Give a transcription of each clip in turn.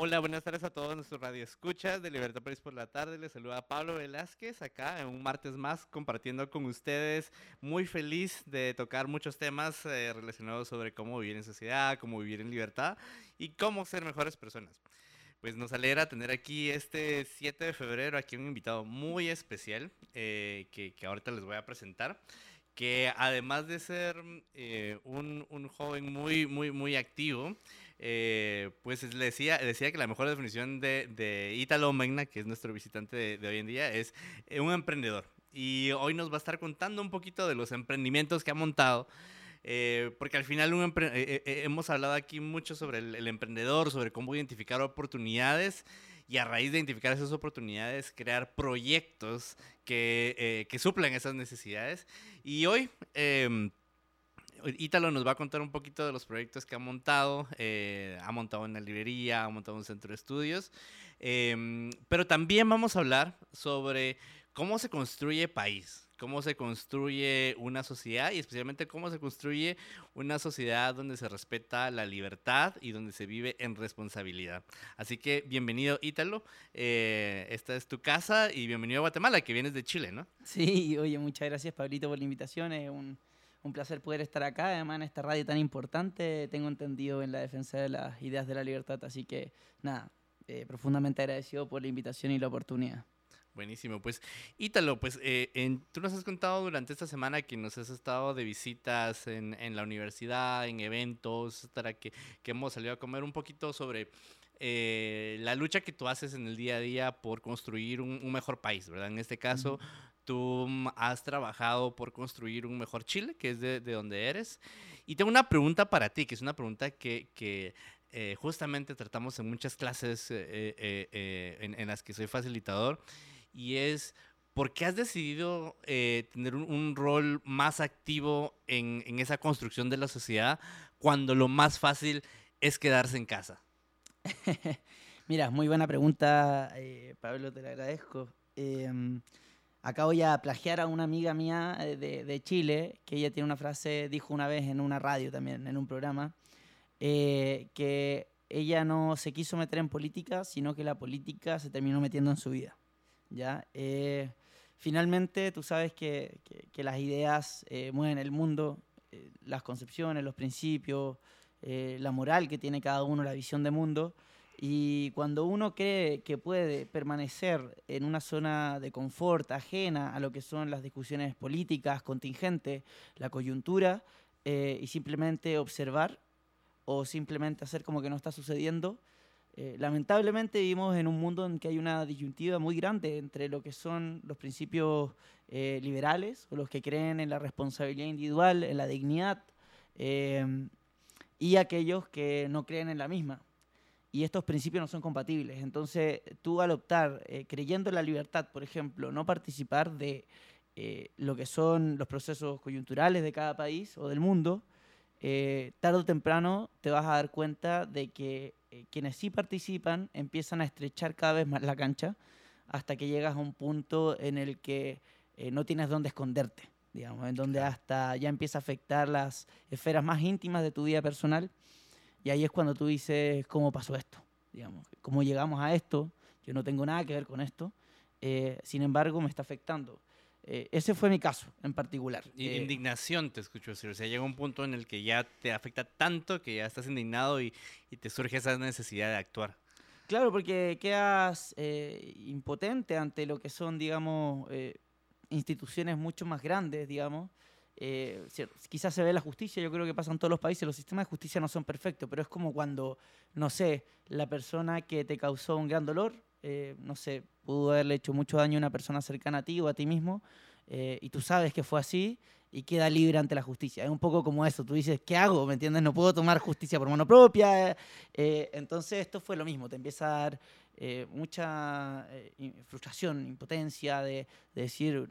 Hola, buenas tardes a todos nuestros radioescuchas de Libertad Paris por la tarde. Les saluda Pablo Velázquez acá en un martes más compartiendo con ustedes. Muy feliz de tocar muchos temas eh, relacionados sobre cómo vivir en sociedad, cómo vivir en libertad y cómo ser mejores personas. Pues nos alegra tener aquí este 7 de febrero aquí un invitado muy especial eh, que, que ahorita les voy a presentar que además de ser eh, un, un, joven muy, muy, muy activo, eh, pues le decía, decía que la mejor definición de, de Italo Magna, que es nuestro visitante de, de hoy en día, es eh, un emprendedor. Y hoy nos va a estar contando un poquito de los emprendimientos que ha montado. Eh, porque al final un empre eh, eh, hemos hablado aquí mucho sobre el, el, emprendedor, sobre cómo identificar oportunidades y a raíz de identificar esas oportunidades crear proyectos que, eh, que suplen esas necesidades. Y hoy eh, Ítalo nos va a contar un poquito de los proyectos que ha montado. Eh, ha montado una librería, ha montado un centro de estudios. Eh, pero también vamos a hablar sobre cómo se construye país cómo se construye una sociedad y especialmente cómo se construye una sociedad donde se respeta la libertad y donde se vive en responsabilidad. Así que bienvenido Ítalo, eh, esta es tu casa y bienvenido a Guatemala, que vienes de Chile, ¿no? Sí, oye, muchas gracias Pablito por la invitación, es un, un placer poder estar acá, además en esta radio tan importante, tengo entendido en la defensa de las ideas de la libertad, así que nada, eh, profundamente agradecido por la invitación y la oportunidad. Buenísimo, pues Ítalo, pues eh, en, tú nos has contado durante esta semana que nos has estado de visitas en, en la universidad, en eventos, etcétera, que, que, hemos salido a comer un poquito sobre eh, la lucha que tú haces en el día a día por construir un, un mejor país, ¿verdad? En este caso, uh -huh. Tú has trabajado por construir un mejor Chile, que es de, de donde eres. Y tengo una pregunta para ti, que es una pregunta que, eh, justamente tratamos en muchas clases eh, eh, en, las que soy facilitador y es ¿por qué has decidido tener un, rol más activo en, esa construcción de la sociedad cuando lo más fácil es quedarse en casa? Mira, muy buena pregunta, Pablo, te la agradezco. Eh, acá voy a plagiar a una amiga mía eh, de, de, Chile, que ella tiene una frase, dijo una vez en una radio también, en un programa, eh, que ella no se quiso meter en política, sino que la política se terminó metiendo en su vida. ¿ya? Eh, finalmente, tú sabes que, que, que las ideas eh, mueven el mundo, eh, las concepciones, los principios, eh, la moral que tiene cada uno, la visión de mundo. Y cuando uno cree que puede permanecer en una zona de confort ajena a lo que son las discusiones políticas, contingentes, la coyuntura, eh, y simplemente observar o simplemente hacer como que no está sucediendo, eh, lamentablemente vivimos en un mundo en que hay una disyuntiva muy grande entre lo que son los principios eh, liberales o los que creen en la responsabilidad individual, en la dignidad, y aquellos que no creen en la misma. Y estos principios no son compatibles. Entonces, tú al optar, eh, creyendo en la libertad, por ejemplo, no participar de eh, lo que son los procesos coyunturales de cada país o del mundo, eh, tarde o temprano te vas a dar cuenta de que eh, quienes sí participan empiezan a estrechar cada vez más la cancha hasta que llegas a un punto en el que no tienes dónde esconderte, digamos, en donde hasta ya empieza a afectar las esferas más íntimas de tu vida personal y ahí es cuando tú dices, ¿cómo pasó esto? Digamos, ¿cómo llegamos a esto? Yo no tengo nada que ver con esto, eh, sin embargo me está afectando. Eh, ese fue mi caso en particular. Y eh, indignación, te escucho decir. O sea, llega un punto en el que ya te afecta tanto que ya estás indignado y, y te surge esa necesidad de actuar. Claro, porque quedas eh, impotente ante lo que son, digamos, eh, instituciones mucho más grandes, digamos. Eh, quizás se ve la justicia, yo creo que pasa en todos los países, los sistemas de justicia no son perfectos, pero es como cuando, no sé, la persona que te causó un gran dolor eh, no sé, pudo haberle hecho mucho daño a una persona cercana a ti o a ti mismo, eh, y tú sabes que fue así y queda libre ante la justicia. Es un poco como eso, tú dices, ¿qué hago? ¿Me entiendes? No puedo tomar justicia por mano propia. Eh, entonces esto fue lo mismo, te empieza a dar eh, mucha eh, frustración, impotencia, de, decir,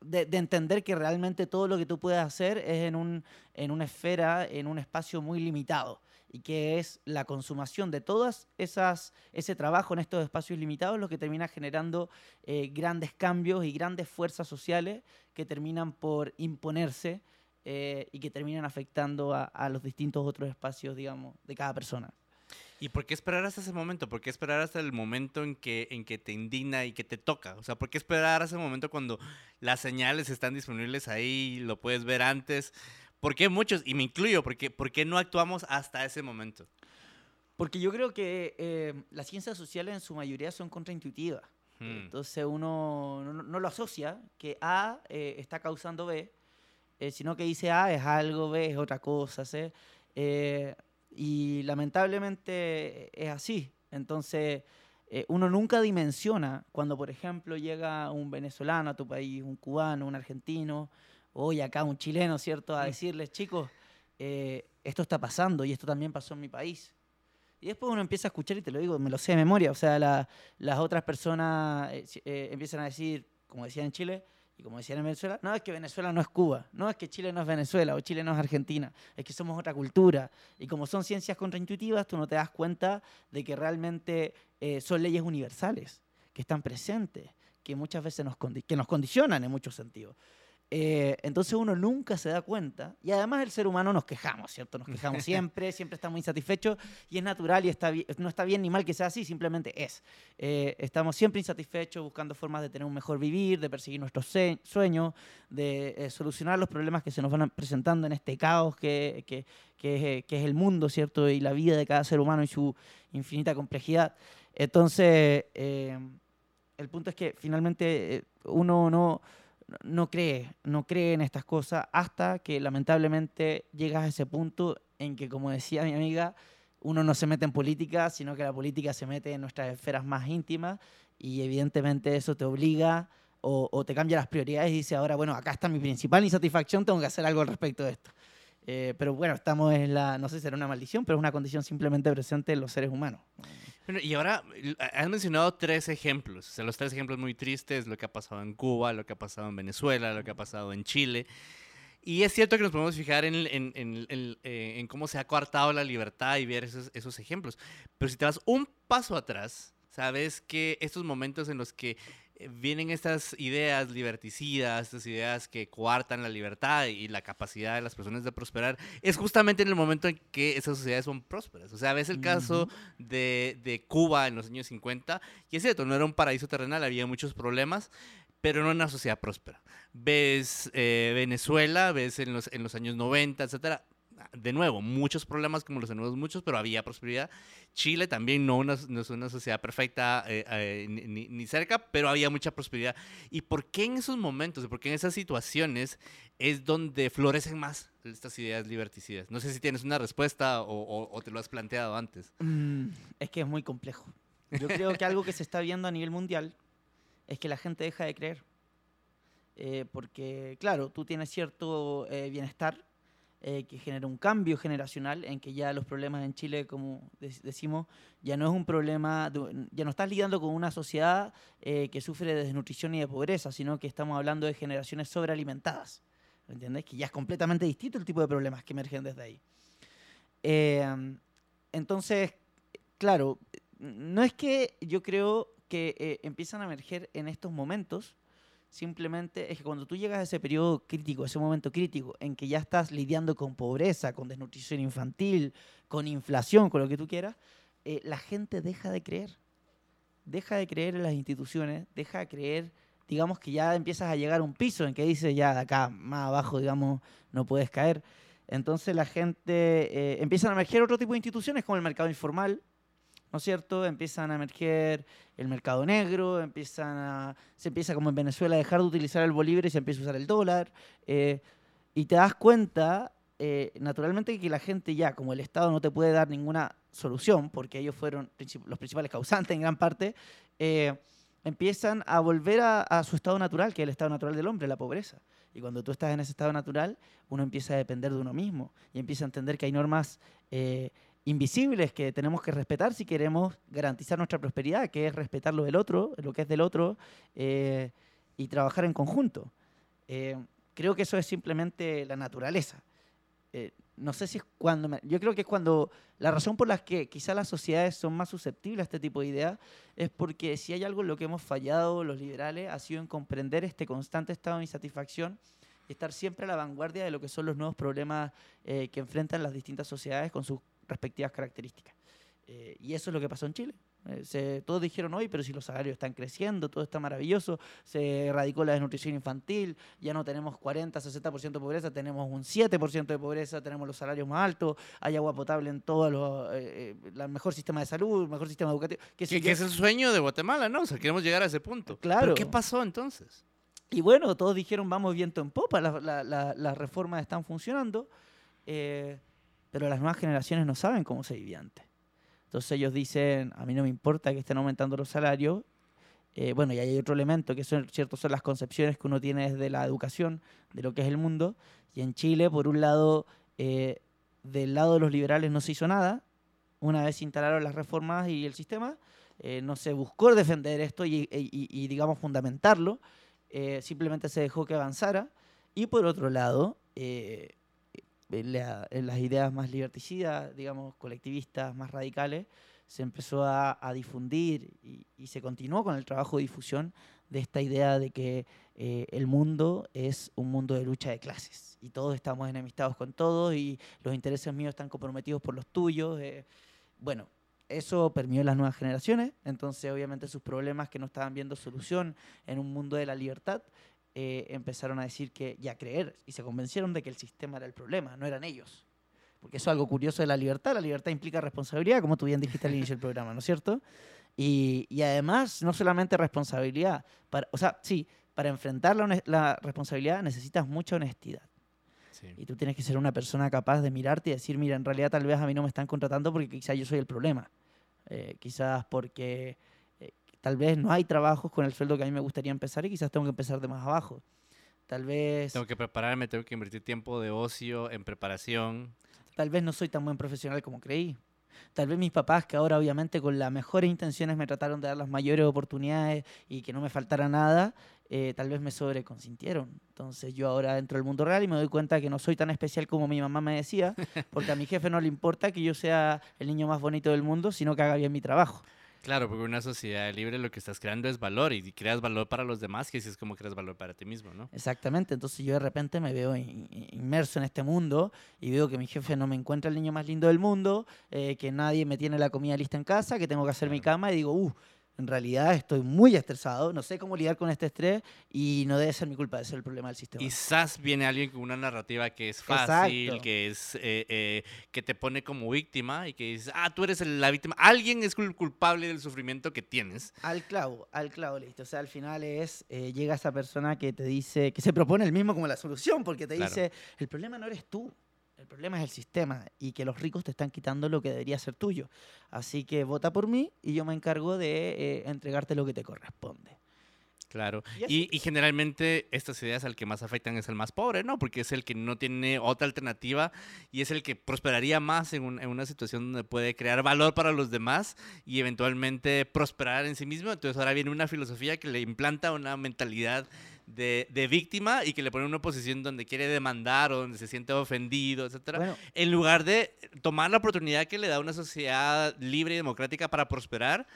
de, entender que realmente todo lo que tú puedes hacer es en, un, en una esfera, en un espacio muy limitado y que es la consumación de todas esas ese trabajo en estos espacios limitados lo que termina generando eh, grandes cambios y grandes fuerzas sociales que terminan por imponerse eh, y que terminan afectando a, los distintos otros espacios, digamos, de cada persona. ¿Y por qué esperar hasta ese momento? ¿Por qué esperar hasta el momento en que, en que te indigna y que te toca? O sea, ¿por qué esperar hasta ese momento cuando las señales están disponibles ahí, lo puedes ver antes? ¿Por qué muchos, y me incluyo, ¿por qué, no actuamos hasta ese momento? Porque yo creo que eh, las ciencias sociales en su mayoría son contraintuitivas. Hmm. Entonces uno no, lo asocia que A eh, está causando B, eh, sino que dice A es algo, B es otra cosa. ¿sí? Y lamentablemente es así. Entonces uno nunca dimensiona cuando, por ejemplo, llega un venezolano a tu país, un cubano, un argentino, hoy acá un chileno, ¿cierto? A mm. decirles, chicos, eh, esto está pasando y esto también pasó en mi país. Y después uno empieza a escuchar y te lo digo, me lo sé de memoria. O sea, las otras personas eh, eh, empiezan a decir, como decían en Chile y como decían en Venezuela, no es que Venezuela no es Cuba, no es que Chile no es Venezuela o Chile no es Argentina, es que somos otra cultura. Y como son ciencias contraintuitivas, tú no te das cuenta de que realmente son leyes universales, que están presentes, que muchas veces nos, que nos condicionan en muchos sentidos. Eh, entonces uno nunca se da cuenta, y además el ser humano nos quejamos, ¿cierto? Nos quejamos siempre, siempre estamos insatisfechos, y es natural y está no está bien ni mal que sea así, simplemente es. Eh, estamos siempre insatisfechos, buscando formas de tener un mejor vivir, de perseguir nuestros sueños, de eh, solucionar los problemas que se nos van presentando en este caos que, que, que, es el mundo, ¿cierto? Y la vida de cada ser humano y su infinita complejidad. Entonces, el punto es que finalmente uno no no cree, no cree en estas cosas hasta que lamentablemente llegas a ese punto en que, como decía mi amiga, uno no se mete en política, sino que la política se mete en nuestras esferas más íntimas y evidentemente eso te obliga o, te cambia las prioridades y dice, ahora, bueno, acá está mi principal insatisfacción, tengo que hacer algo al respecto de esto. Eh, pero bueno, estamos en la, no sé si será una maldición, pero es una condición simplemente presente en los seres humanos. Bueno, y ahora has mencionado tres ejemplos, o sea, los tres ejemplos muy tristes, lo que ha pasado en Cuba, lo que ha pasado en Venezuela, lo que ha pasado en Chile. Y es cierto que nos podemos fijar en, en, en, eh, en cómo se ha coartado la libertad y ver esos, esos ejemplos. Pero si te vas un paso atrás, sabes que estos momentos en los que vienen estas ideas liberticidas, estas ideas que coartan la libertad y la capacidad de las personas de prosperar, es justamente en el momento en que esas sociedades son prósperas. O sea, ves el caso de, de, Cuba en los años 50, y es cierto, no era un paraíso terrenal, había muchos problemas, pero no una sociedad próspera. Ves eh, Venezuela, ves en los, en los años 90, etcétera, de nuevo, muchos problemas como los tenemos muchos, pero había prosperidad. Chile también no, no es una sociedad perfecta eh, eh, ni, cerca, pero había mucha prosperidad. ¿Y por qué en esos momentos, por qué en esas situaciones es donde florecen más estas ideas liberticidas? No sé si tienes una respuesta o, te lo has planteado antes. Mm, es que es muy complejo. Yo creo que algo que se está viendo a nivel mundial es que la gente deja de creer. Eh, porque, claro, tú tienes cierto bienestar eh, que genera un cambio generacional en que ya los problemas en Chile, como decimos, ya no es un problema, ya no estás lidiando con una sociedad eh, que sufre de desnutrición y de pobreza, sino que estamos hablando de generaciones sobrealimentadas. ¿Entiendes? Que ya es completamente distinto el tipo de problemas que emergen desde ahí. Eh, entonces, claro, no es que yo creo que empiezan a emerger en estos momentos Simplemente es que cuando tú llegas a ese periodo crítico, ese momento crítico, en que ya estás lidiando con pobreza, con desnutrición infantil, con inflación, con lo que tú quieras, eh, la gente deja de creer. Deja de creer en las instituciones, deja de creer, digamos que ya empiezas a llegar a un piso en que dices, ya de acá más abajo, digamos, no puedes caer. Entonces la gente eh, empiezan a emerger otro tipo de instituciones como el mercado informal, ¿no es cierto? Empiezan a emerger el mercado negro, empiezan a, se empieza como en Venezuela a dejar de utilizar el bolívar y se empieza a usar el dólar. Eh, y te das cuenta, eh, naturalmente, que la gente ya, como el Estado no te puede dar ninguna solución, porque ellos fueron los principales causantes en gran parte, eh, empiezan a volver a, su estado natural, que es el estado natural del hombre, la pobreza. Y cuando tú estás en ese estado natural, uno empieza a depender de uno mismo y empieza a entender que hay normas invisibles que tenemos que respetar si queremos garantizar nuestra prosperidad, que es respetar lo del otro, lo que es del otro, eh, y trabajar en conjunto. Eh, creo que eso es simplemente la naturaleza. Eh, no sé si es cuando... yo creo que es cuando... La razón por la que quizás las sociedades son más susceptibles a este tipo de ideas es porque si hay algo en lo que hemos fallado los liberales ha sido en comprender este constante estado de insatisfacción y estar siempre a la vanguardia de lo que son los nuevos problemas que enfrentan las distintas sociedades con sus respectivas características. Eh, y eso es lo que pasó en Chile. Eh, todos dijeron hoy, pero si los salarios están creciendo, todo está maravilloso, se erradicó la desnutrición infantil, ya no tenemos 40, 60% de pobreza, tenemos un 7% de pobreza, tenemos los salarios más altos, hay agua potable en todo los, eh, el mejor sistema de salud, el mejor sistema educativo. Que, es el sueño de Guatemala, ¿no? O sea, queremos llegar a ese punto. Claro. ¿Pero qué pasó entonces? Y bueno, todos dijeron, vamos viento en popa, las reformas están funcionando. Eh, pero las nuevas generaciones no saben cómo se vivía antes. Entonces ellos dicen, a mí no me importa que estén aumentando los salarios. Eh, bueno, y hay otro elemento que son, cierto, son las concepciones que uno tiene desde la educación de lo que es el mundo. Y en Chile, por un lado, eh, del lado de los liberales no se hizo nada. Una vez instalaron las reformas y el sistema, eh, no se buscó defender esto y digamos, fundamentarlo. simplemente se dejó que avanzara. Y por otro lado, en, las ideas más liberticidas, digamos, colectivistas, más radicales, se empezó a, difundir y, se continuó con el trabajo de difusión de esta idea de que eh, el mundo es un mundo de lucha de clases y todos estamos enemistados con todos y los intereses míos están comprometidos por los tuyos. Eh, bueno, eso permeó las nuevas generaciones, entonces obviamente sus problemas que no estaban viendo solución en un mundo de la libertad eh, empezaron a decir que, y a creer, y se convencieron de que el sistema era el problema, no eran ellos. Porque eso es algo curioso de la libertad. La libertad implica responsabilidad, como tú bien dijiste al inicio del programa, ¿no es cierto? Y, y además, no solamente responsabilidad, para, o sea, sí, para enfrentar la, la responsabilidad necesitas mucha honestidad. Y tú tienes que ser una persona capaz de mirarte y decir, mira, en realidad tal vez a mí no me están contratando porque quizás yo soy el problema. Eh, quizás porque Tal vez no hay trabajos con el sueldo que a mí me gustaría empezar y quizás tengo que empezar de más abajo. Tal vez... Tengo que prepararme, tengo que invertir tiempo de ocio en preparación. Tal vez no soy tan buen profesional como creí. Tal vez mis papás, que ahora obviamente con las mejores intenciones me trataron de dar las mayores oportunidades y que no me faltara nada, eh, tal vez me sobreconsintieron. Entonces yo ahora entro al mundo real y me doy cuenta que no soy tan especial como mi mamá me decía, porque a mi jefe no le importa que yo sea el niño más bonito del mundo, sino que haga bien mi trabajo. Claro, porque una sociedad libre lo que estás creando es valor y creas valor para los demás, que si es como creas valor para ti mismo, ¿no? Exactamente, entonces yo de repente me veo inmerso en este mundo y veo que mi jefe no me encuentra el niño más lindo del mundo, eh, que nadie me tiene la comida lista en casa, que tengo que hacer mi cama y digo, uh, en realidad estoy muy estresado, no sé cómo lidiar con este estrés y no debe ser mi culpa, debe ser el problema del sistema. Quizás viene alguien con una narrativa que es fácil, que es eh, eh, que te pone como víctima y que dices, ah, tú eres la víctima, alguien es culpable del sufrimiento que tienes. Al clavo, al clavo, listo. O sea, al final es, eh, llega esa persona que te dice, que se propone el mismo como la solución, porque te dice, el problema no eres tú, el problema es el sistema y que los ricos te están quitando lo que debería ser tuyo. Así que vota por mí y yo me encargo de eh, entregarte lo que te corresponde. Claro. Y, generalmente estas ideas al que más afectan es el más pobre, ¿no? Porque es el que no tiene otra alternativa y es el que prosperaría más en, en, una situación donde puede crear valor para los demás y eventualmente prosperar en sí mismo. Entonces ahora viene una filosofía que le implanta una mentalidad de, víctima y que le pone una posición donde quiere demandar o donde se siente ofendido, etcétera, en lugar de tomar la oportunidad que le da una sociedad libre y democrática para prosperar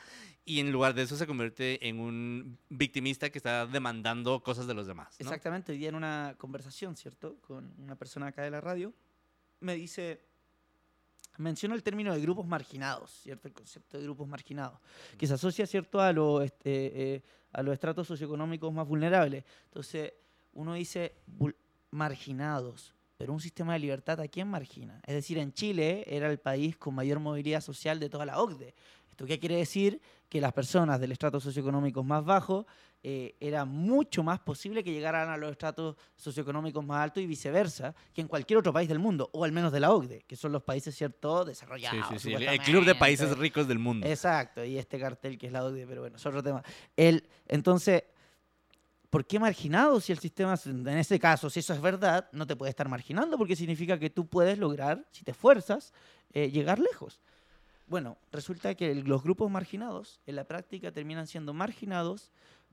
y en lugar de eso se convierte en un victimista que está demandando cosas de los demás. Exactamente, hoy día en una conversación, ¿cierto? Con una persona acá de la radio, me dice, menciona el término de grupos marginados, ¿cierto? El concepto de grupos marginados, que se asocia, ¿cierto?, a, lo, este, eh, a los estratos socioeconómicos más vulnerables. Entonces, uno dice marginados, pero un sistema de libertad, ¿a quién margina? Es decir, en Chile era el país con mayor movilidad social de toda la OCDE. ¿Esto qué quiere decir? Que las personas del estrato socioeconómico más bajo eh, era mucho más posible que llegaran a los estratos socioeconómicos más altos y viceversa que en cualquier otro país del mundo, o al menos de la OCDE, que son los países, ¿cierto?, desarrollados. Sí, sí, sí. El club de países ricos del mundo. Exacto, y este cartel que es la OCDE, pero bueno, es otro tema. El, entonces, ¿por qué marginado si el sistema, en ese caso, si eso es verdad, no te puede estar marginando porque significa que tú puedes lograr, si te esfuerzas, eh, llegar lejos? Bueno, resulta que los grupos marginados en la práctica terminan siendo marginados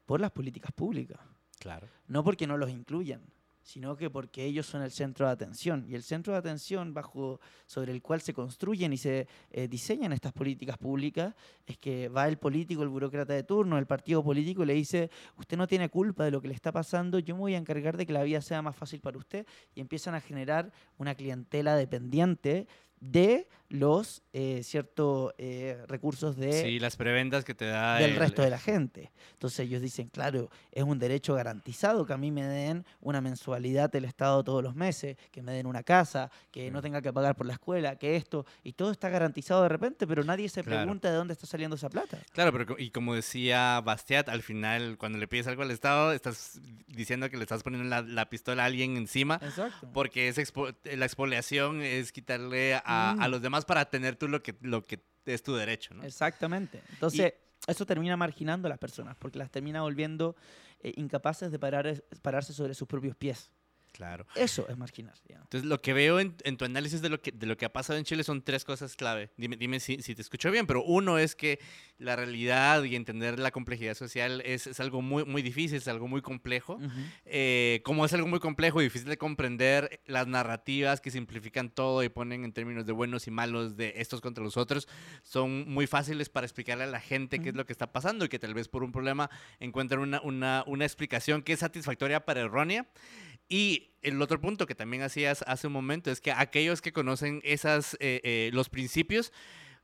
por las políticas públicas. Claro. No porque no los incluyan, sino que porque ellos son el centro de atención. Y el centro de atención bajo, sobre el cual se construyen y se eh, diseñan estas políticas públicas es que va el político, el burócrata de turno, el partido político y le dice, usted no tiene culpa de lo que le está pasando, yo me voy a encargar de que la vida sea más fácil para usted. Y empiezan a generar una clientela dependiente de los eh, ciertos eh, recursos de Sí, las prebendas que te da del el- resto de la gente. Entonces ellos dicen, claro, es un derecho garantizado que a mí me den una mensualidad del Estado todos los meses, que me den una casa, que no tenga que pagar por la escuela, que esto, y todo está garantizado de repente, pero nadie se Claro. pregunta de dónde está saliendo esa plata. Claro, pero y como decía Bastiat, al final cuando le pides algo al Estado, estás diciendo que le estás poniendo la, la pistola a alguien encima. Exacto. Porque es expo- la expoliación es quitarle a, a Mm. los demás para tener tú lo que, lo que es tu derecho, ¿no? Exactamente. Entonces, eso termina marginando a las personas, porque las termina volviendo eh, incapaces de parar, pararse sobre sus propios pies. Claro. Eso es marginar. digamos. Entonces, lo que veo en, en tu análisis de lo, que, de lo que ha pasado en Chile son tres cosas clave. Dime, dime si, si te escucho bien, pero uno es que la realidad y entender la complejidad social es, es algo muy, muy difícil, es algo muy complejo. Ujú. Eh, como es algo muy complejo y difícil de comprender, las narrativas que simplifican todo y ponen en términos de buenos y malos, de estos contra los otros, son muy fáciles para explicarle a la gente qué es lo que está pasando y que tal vez por un problema encuentran una, una, una explicación que es satisfactoria para errónea. Y el otro punto que también hacías hace un momento es que aquellos que conocen esas, eh, eh, los principios,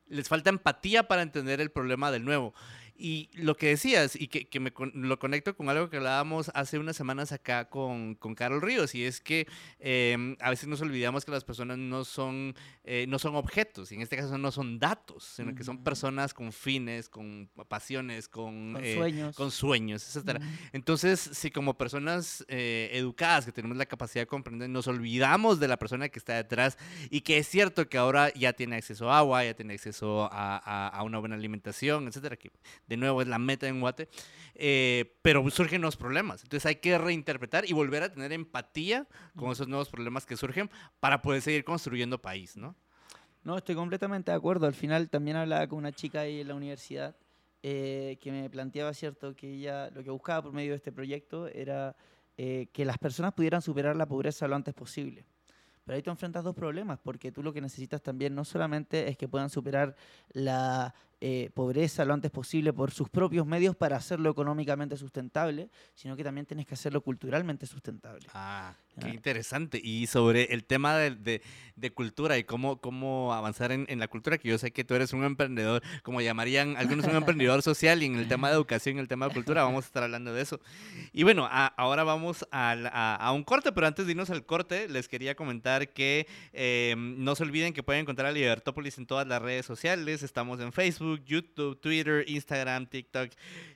les falta empatía para entender el problema del nuevo. Y lo que decías, y que, que me con- lo conecto con algo que hablábamos hace unas semanas acá con, con Carol Ríos, y es que eh, a veces nos olvidamos que las personas no son, eh, no son objetos, y en este caso no son datos, sino que son personas con fines, con pasiones, con, Con eh, sueños. con sueños, etcétera. Ujú. Entonces, si como personas eh, educadas que tenemos la capacidad de comprender, nos olvidamos de la persona que está detrás y que es cierto que ahora ya tiene acceso a agua, ya tiene acceso a, a- a una buena alimentación, etcétera, que de nuevo es la meta en Guate, eh, pero surgen los problemas. Entonces hay que reinterpretar y volver a tener empatía con esos nuevos problemas que surgen para poder seguir construyendo país, ¿no? No, estoy completamente de acuerdo. Al final también hablaba con una chica ahí en la universidad eh, que me planteaba, cierto, que ella lo que buscaba por medio de este proyecto era eh, que las personas pudieran superar la pobreza lo antes posible. Pero ahí te enfrentas dos problemas, porque tú lo que necesitas también no solamente es que puedan superar la eh, pobreza lo antes posible por sus propios medios para hacerlo económicamente sustentable, sino que también tienes que hacerlo culturalmente sustentable. Ah, qué Ah. interesante. Y sobre el tema de, de- de cultura y cómo, cómo avanzar en, en la cultura, que yo sé que tú eres un emprendedor, como llamarían algunos un emprendedor social, y en el tema de educación y el tema de cultura vamos a estar hablando de eso. Y bueno, a- ahora vamos al- a, a un corte, pero antes de irnos al corte, les quería comentar que eh, no se olviden que pueden encontrar a Libertópolis en todas las redes sociales. Estamos en Facebook, YouTube, Twitter, Instagram, TikTok.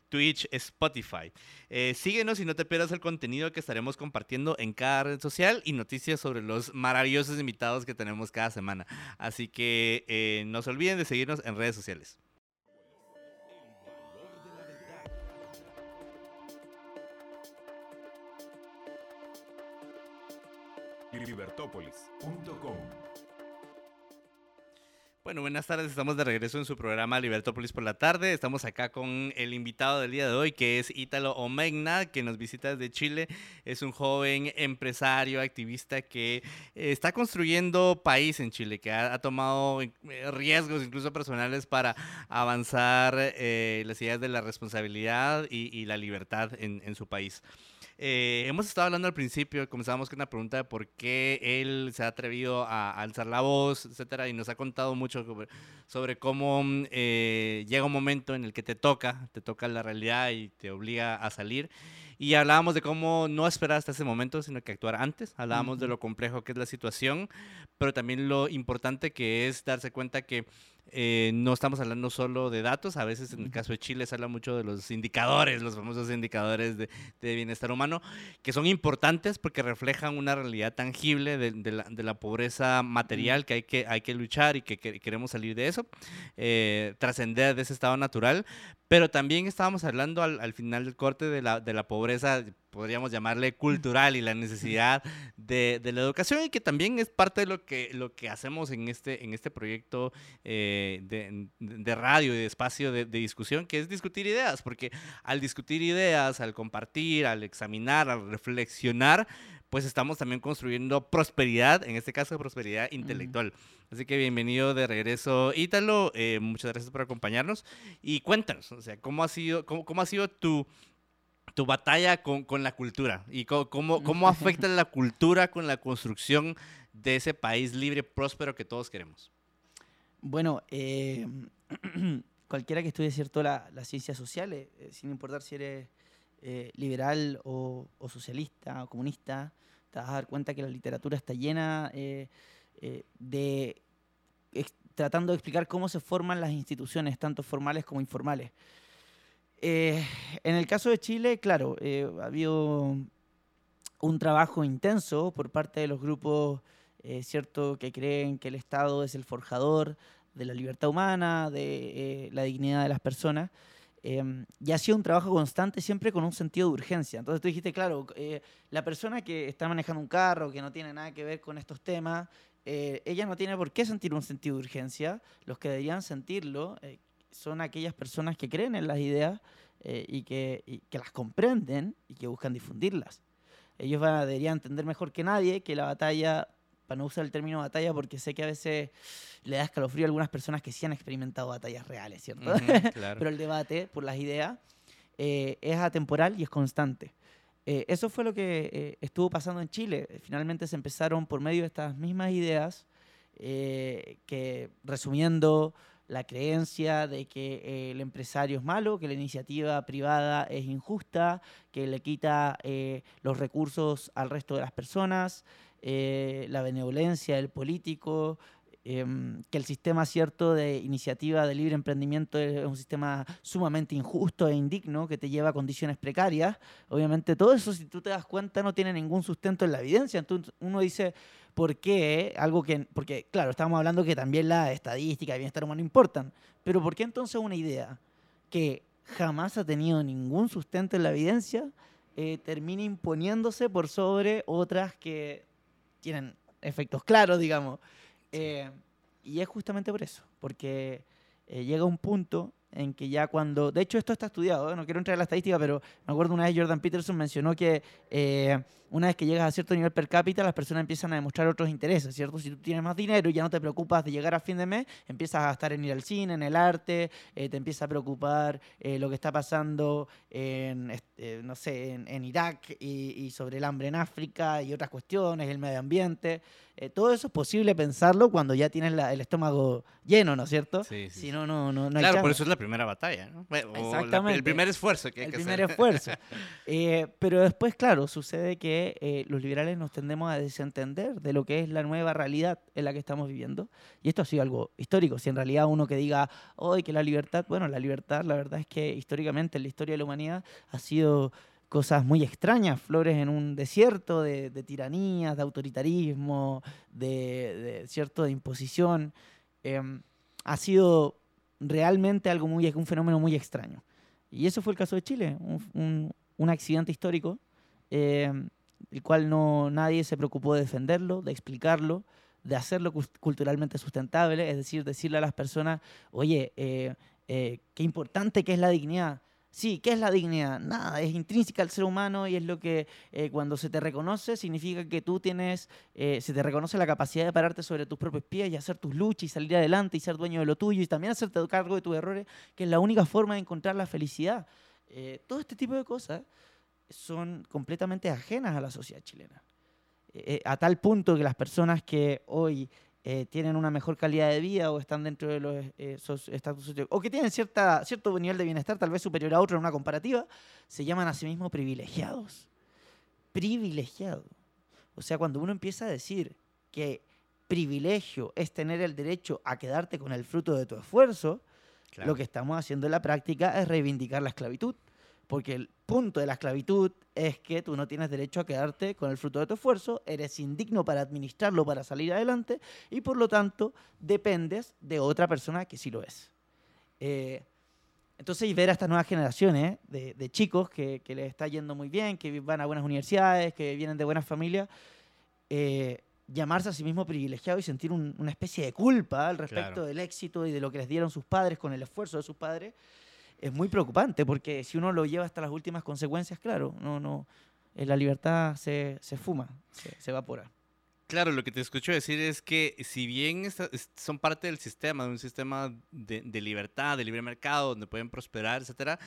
Twitch, Spotify. Eh, síguenos y no te pierdas el contenido que estaremos compartiendo en cada red social y noticias sobre los maravillosos invitados que tenemos cada semana. Así que eh, no se olviden de seguirnos en redes sociales. Bueno, buenas tardes, estamos de regreso en su programa Libertópolis por la tarde. Estamos acá con el invitado del día de hoy, que es Ítalo Omegna, que nos visita desde Chile. Es un joven empresario, activista que eh, está construyendo país en Chile, que ha, tomado eh, riesgos incluso personales para avanzar eh, las ideas de la responsabilidad y, la libertad en su país. Eh, hemos estado hablando al principio, comenzamos con una pregunta de por qué él se ha atrevido a, a alzar la voz, etcétera, y nos ha contado mucho sobre, sobre cómo mm, eh, llega un momento en el que te toca, te toca la realidad y te obliga a salir. Y hablábamos de cómo no esperar hasta ese momento, sino que actuar antes. Hablábamos de Ujú. lo complejo que es la situación, pero también lo importante que es darse cuenta que eh, no estamos hablando solo de datos, a veces en el caso de Chile se habla mucho de los indicadores, los famosos indicadores de, de bienestar humano, que son importantes porque reflejan una realidad tangible de, de la, de la pobreza material que hay que, hay que luchar y que, que queremos salir de eso, eh, trascender de ese estado natural, pero también estábamos hablando al, al final del corte de la, de la pobreza podríamos llamarle cultural y la necesidad de, la educación y que también es parte de lo que, lo que hacemos en este, en este proyecto eh, de, radio y de espacio de, discusión, que es discutir ideas, porque al discutir ideas, al compartir, al examinar, al reflexionar, pues estamos también construyendo prosperidad, en este caso prosperidad intelectual. Así que bienvenido de regreso, Ítalo. Eh, muchas gracias por acompañarnos. Y cuéntanos, o sea, ¿cómo ha sido, cómo, cómo ha sido tu, tu batalla con, con la cultura y cómo, cómo, afecta la cultura con la construcción de ese país libre, próspero que todos queremos. Bueno, eh, cualquiera que estudie cierto las la ciencias sociales, eh, sin importar si eres eh, liberal o, socialista o comunista, te vas a dar cuenta que la literatura está llena de tratando de explicar cómo se forman las instituciones, tanto formales como informales. Eh, en el caso de Chile, claro, eh, ha habido un trabajo intenso por parte de los grupos, eh, que creen que el Estado es el forjador de la libertad humana, de la dignidad de las personas. y ha sido un trabajo constante, siempre con un sentido de urgencia. Entonces tú dijiste, claro, la persona que está manejando un carro, que no tiene nada que ver con estos temas, ella no tiene por qué sentir un sentido de urgencia. Los que deberían sentirlo, son aquellas personas que creen en las ideas eh, y, que, las comprenden y que buscan difundirlas. Ellos van, deberían entender mejor que nadie que la batalla, para no usar el término batalla, porque sé que a veces le da escalofrío a algunas personas que sí han experimentado batallas reales, ¿cierto? Pero el debate por las ideas eh, es atemporal y es constante. Eh, eso fue lo que estuvo pasando en Chile. Finalmente se empezaron por medio de estas mismas ideas, que resumiendo, la creencia de que el empresario es malo, que la iniciativa privada es injusta, que le quita eh, los recursos al resto de las personas, eh, la benevolencia del político, em, que el sistema cierto de iniciativa de libre emprendimiento es un sistema sumamente injusto e indigno que te lleva a condiciones precarias. Obviamente todo eso, si tú te das cuenta, no tiene ningún sustento en la evidencia. Entonces uno dice, ¿Por qué? Algo que, porque, claro, estamos hablando que también la estadística y el bienestar humano importan, pero ¿por qué entonces una idea que jamás ha tenido ningún sustento en la evidencia eh, termina imponiéndose por sobre otras que tienen efectos claros, digamos? Eh, y es justamente por eso, porque eh, llega un punto en que ya cuando, de hecho esto está estudiado, no quiero entrar en la estadística, pero me acuerdo una vez Jordan Peterson mencionó que eh, una vez que llegas a cierto nivel per cápita, las personas empiezan a demostrar otros intereses, ¿cierto? Si tú tienes más dinero y ya no te preocupas de llegar a fin de mes, empiezas a gastar en ir al cine, en el arte, eh, te empieza a preocupar eh, lo que está pasando en, no sé, en, Irak y, sobre el hambre en África y otras cuestiones, el medio ambiente. todo eso es posible pensarlo cuando ya tienes el estómago lleno, ¿no es cierto? Sí, sí. Si no, no, no, Claro, por eso es la primera batalla, ¿no? Exactamente. el primer esfuerzo que hay el que primer esfuerzo. Eh, pero después, claro, sucede que eh, los liberales nos tendemos a desentender de lo que es la nueva realidad en la que estamos viviendo. Y esto ha sido algo histórico. Si en realidad uno que diga, hoy que la libertad, bueno, la libertad, la verdad es que históricamente en la historia de la humanidad ha sido cosas muy extrañas, flores en un desierto de, tiranías, de autoritarismo, de, cierto de imposición. Em, ha sido realmente algo muy, un fenómeno muy extraño. Y eso fue el caso de Chile, un, un, accidente histórico, eh, el cual no, nadie se preocupó de defenderlo, de explicarlo, de hacerlo culturalmente sustentable, es decir, decirle a las personas, oye, eh, eh, qué importante que es la dignidad, Sí, ¿qué es la dignidad? Nada, es intrínseca al ser humano y es lo que eh, cuando se te reconoce significa que tú tienes, eh, se te reconoce la capacidad de pararte sobre tus propios pies y hacer tus luchas y salir adelante y ser dueño de lo tuyo y también hacerte cargo de tus errores, que es la única forma de encontrar la felicidad. Todo este tipo de cosas son completamente ajenas a la sociedad chilena. a tal punto que las personas que hoy eh, tienen una mejor calidad de vida o están dentro de los eh, estatus o que tienen cierta, cierto nivel de bienestar tal vez superior a otro en una comparativa, se llaman a sí mismos privilegiados. Privilegiado. O sea, cuando uno empieza a decir que privilegio es tener el derecho a quedarte con el fruto de tu esfuerzo, lo que estamos haciendo en la práctica es reivindicar la esclavitud. Porque el punto de la esclavitud es que tú no tienes derecho a quedarte con el fruto de tu esfuerzo, eres indigno para administrarlo, para salir adelante, y por lo tanto dependes de otra persona que sí lo es. Eh, Entonces, y ver a estas nuevas generaciones de, de chicos que, que, les está yendo muy bien, que van a buenas universidades, que vienen de buenas familias, eh, llamarse a sí mismo privilegiado y sentir un, una especie de culpa al respecto Claro. del éxito y de lo que les dieron sus padres con el esfuerzo de sus padres, es muy preocupante, porque si uno lo lleva hasta las últimas consecuencias, claro, no, no, eh, la libertad se, se fuma, se, se evapora. Claro, lo que te escucho decir es que si bien esta- es- son parte del sistema, de un sistema de, de libertad, de libre mercado, donde pueden prosperar, etcétera,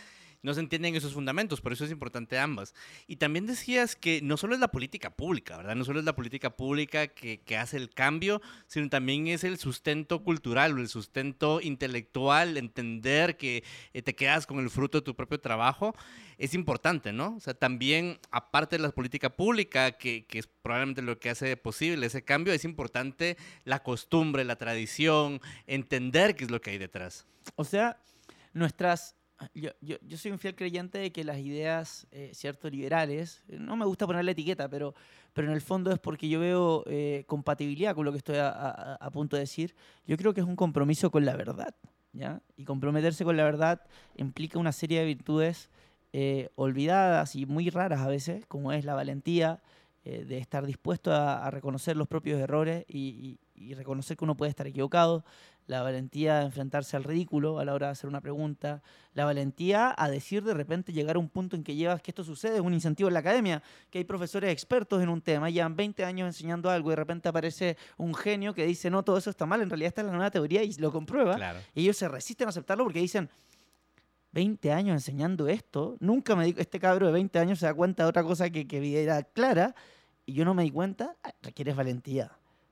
no se entienden esos fundamentos, por eso es importante ambas. Y también decías que no solo es la política pública, ¿verdad? No solo es la política pública que, hace el cambio, sino también es el sustento cultural, el sustento intelectual, entender que eh, te quedas con el fruto de tu propio trabajo, es importante, ¿no? O sea, también, aparte de la política pública, que, que es probablemente lo que hace posible ese cambio, es importante la costumbre, la tradición, entender qué es lo que hay detrás. O sea, nuestras... Yo, yo, yo soy un fiel creyente de que las ideas, eh, cierto, liberales, eh, no me gusta ponerle etiqueta, pero, pero en el fondo es porque yo veo eh, compatibilidad con lo que estoy a, a- a punto de decir. Yo creo que es un compromiso con la verdad, ¿ya? Y comprometerse con la verdad implica una serie de virtudes eh, olvidadas y muy raras a veces, como es la valentía eh, de estar dispuesto a, a reconocer los propios errores y, y- y reconocer que uno puede estar equivocado, la valentía de enfrentarse al ridículo a la hora de hacer una pregunta, la valentía a decir de repente llegar a un punto en que llevas que esto sucede, es un incentivo en la academia, que hay profesores expertos en un tema, llevan 20 años enseñando algo y de repente aparece un genio que dice, no, todo eso está mal, en realidad esta es la nueva teoría y lo comprueba, Claro. y ellos se resisten a aceptarlo porque dicen, 20 años enseñando esto, nunca me di, este cabro de 20 años se da cuenta de otra cosa que, que era clara, y yo no me di cuenta, requieres valentía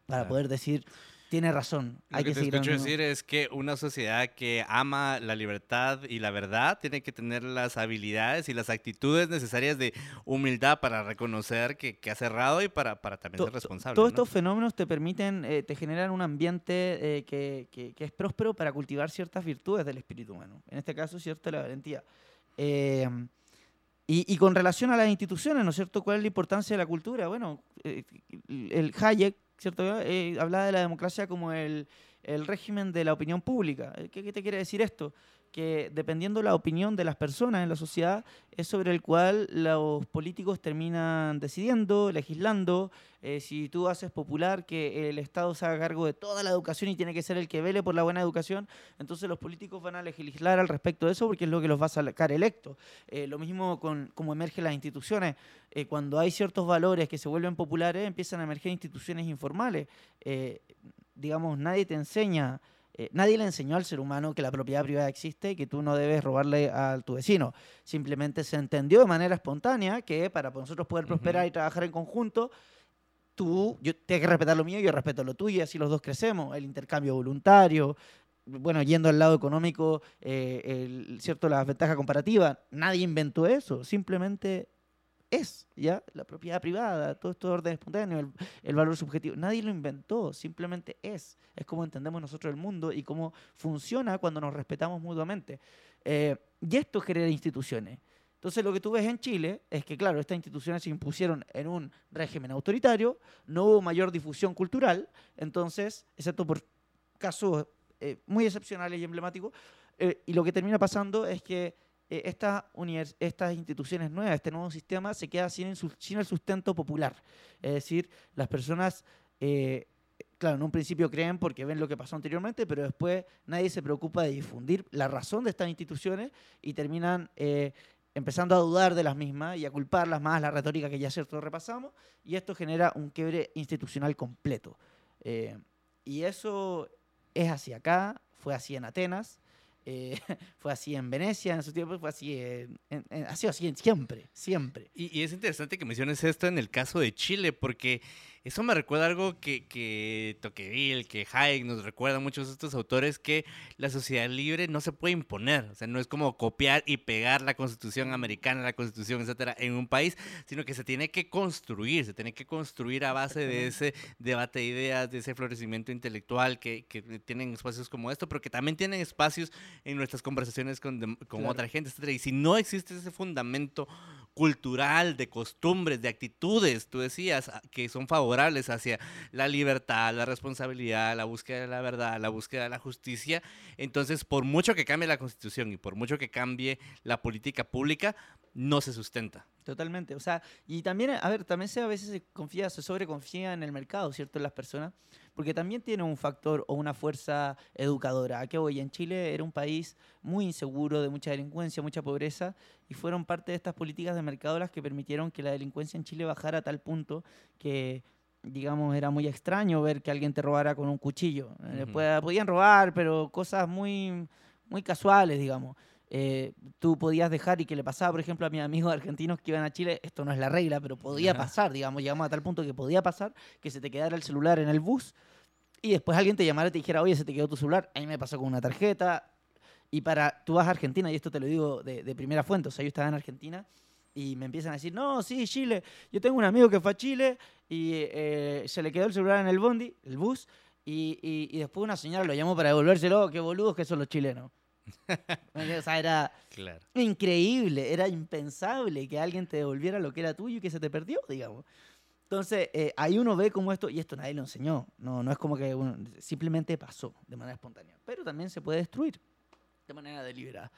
para Claro. poder decir, tiene razón, Lo hay que que, te escucho andando". decir es que una sociedad que ama la libertad y la verdad tiene que tener las habilidades y las actitudes necesarias de humildad para reconocer que, que ha cerrado y para, para también To- ser responsable. Todos ¿no? estos fenómenos te permiten, eh, te generan un ambiente eh, que, que- que es próspero para cultivar ciertas virtudes del espíritu humano. En este caso, cierto, la valentía. Eh, y, y con relación a las instituciones, ¿no es cierto? ¿Cuál es la importancia de la cultura? Bueno, eh, el Hayek, ¿cierto? Eh, hablaba de la democracia como el, el régimen de la opinión pública. Eh, ¿Qué, qué te quiere decir esto? Que dependiendo la opinión de las personas en la sociedad, es sobre el cual los políticos terminan decidiendo, legislando. Eh, si tú haces popular que el Estado se haga cargo de toda la educación y tiene que ser el que vele por la buena educación, entonces los políticos van a legislar al respecto de eso porque es lo que los va a sacar electos. Eh, lo mismo con cómo emergen las instituciones. Eh, cuando hay ciertos valores que se vuelven populares, empiezan a emerger instituciones informales. Eh, digamos, nadie te enseña, eh, nadie le enseñó al ser humano que la propiedad privada existe y que tú no debes robarle a tu vecino. Simplemente se entendió de manera espontánea que para nosotros poder prosperar Ujú. y trabajar en conjunto, tú yo, tienes que respetar lo mío, yo respeto lo tuyo y así los dos crecemos. El intercambio voluntario, bueno, yendo al lado económico, eh, el- ¿cierto? La ventaja comparativa, nadie inventó eso, simplemente es, ¿ya? La propiedad privada, todo esto de orden espontáneo, el, el valor subjetivo, nadie lo inventó, simplemente es. Es como entendemos nosotros el mundo y cómo funciona cuando nos respetamos mutuamente. Eh, y esto genera instituciones. Entonces lo que tú ves en Chile es que, claro, estas instituciones se impusieron en un régimen autoritario, no hubo mayor difusión cultural, entonces, excepto por casos eh, muy excepcionales y emblemáticos, eh, y lo que termina pasando es que eh, esta univers- estas instituciones nuevas, este nuevo sistema, se queda sin, sin el sustento popular. Es decir, las personas, eh, claro, en un principio creen porque ven lo que pasó anteriormente, pero después nadie se preocupa de difundir la razón de estas instituciones y terminan eh, empezando a dudar de las mismas y a culparlas más, la retórica que ya cierto repasamos, y esto genera un quiebre institucional completo. Eh, y eso es así acá, fue así en Atenas, eh, fue así en Venecia en su tiempo, fue así, en- ha sido así siempre, siempre. Y es interesante que menciones esto en el caso de Chile, porque eso me recuerda algo que, que Tocqueville, que Hayek nos recuerda muchos de estos autores, que la sociedad libre no se puede imponer. O sea, no es como copiar y pegar la constitución americana, la constitución, etcétera, en un país, sino que se tiene que construir, se tiene que construir a base de ese debate de ideas, de ese florecimiento intelectual que, que tienen espacios como esto, pero que también tienen espacios en nuestras conversaciones con, con Claro. otra gente, etcétera. Y si no existe ese fundamento cultural, de costumbres, de actitudes, tú decías, que son favorables hacia la libertad, la responsabilidad, la búsqueda de la verdad, la búsqueda de la justicia. Entonces, por mucho que cambie la constitución y por mucho que cambie la política pública, no se sustenta. Totalmente. O sea, y también, a ver, también se a veces se confía, se sobreconfía en el mercado, ¿cierto? En las personas, porque también tiene un factor o una fuerza educadora. ¿A qué voy? En Chile era un país muy inseguro, de mucha delincuencia, mucha pobreza, y fueron parte de estas políticas de mercado las que permitieron que la delincuencia en Chile bajara a tal punto que digamos, era muy extraño ver que alguien te robara con un cuchillo. Eh, podían robar, pero cosas muy, muy casuales, digamos. Eh, tú podías dejar y que le pasaba, por ejemplo, a mis amigos argentinos que iban a Chile, esto no es la regla, pero podía pasar, digamos, llegamos a tal punto que podía pasar que se te quedara el celular en el bus y después alguien te llamara y te dijera, oye, se te quedó tu celular, a mí me pasó con una tarjeta. Y para, tú vas a Argentina, y esto te lo digo de, primera fuente, o sea, yo estaba en Argentina y me empiezan a decir, no, sí, Chile, yo tengo un amigo que fue a Chile y eh, se le quedó el celular en el bondi, el bus, y, y después una señora lo llamó para devolvérselo, qué boludos que son los chilenos. o sea, era increíble, era impensable que alguien te devolviera lo que era tuyo y que se te perdió, digamos. Entonces, eh, ahí uno ve como esto, y esto nadie lo enseñó, no, no es como que simplemente pasó de manera espontánea, pero también se puede destruir de manera deliberada.